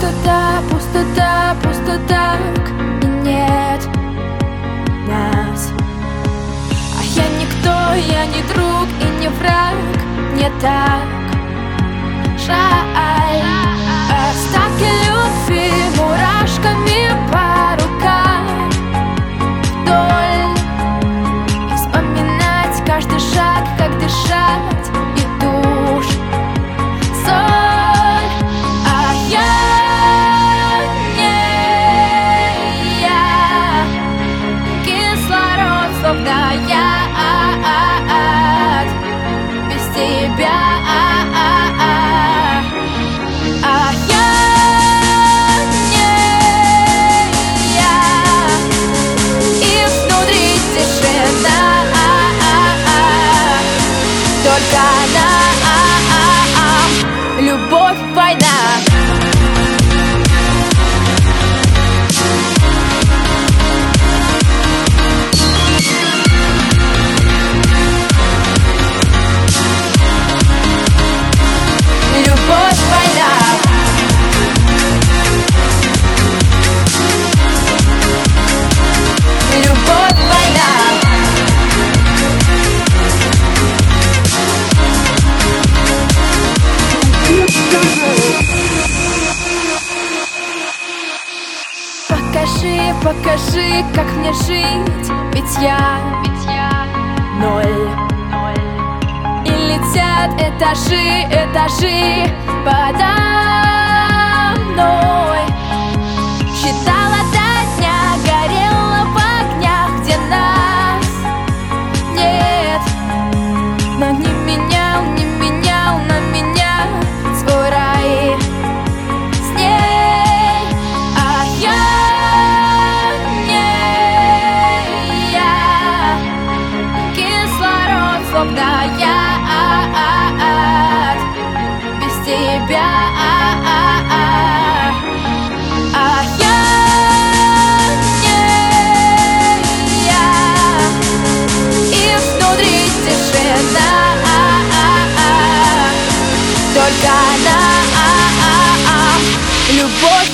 Пустота, пустота, пустота И нет нас. А я никто, я не друг и не враг. Не так жаль. Остатки любви мурашками по рукам. Вдоль. И вспоминать каждый шаг, как дышать Кислород, словно я без тебя А Только нам Любовь, война Покажи, как мне жить Ведь я, ведь я ноль. И летят этажи, этажи подо мной тебя. А я не я. И внутри тишина. Только нам Любовь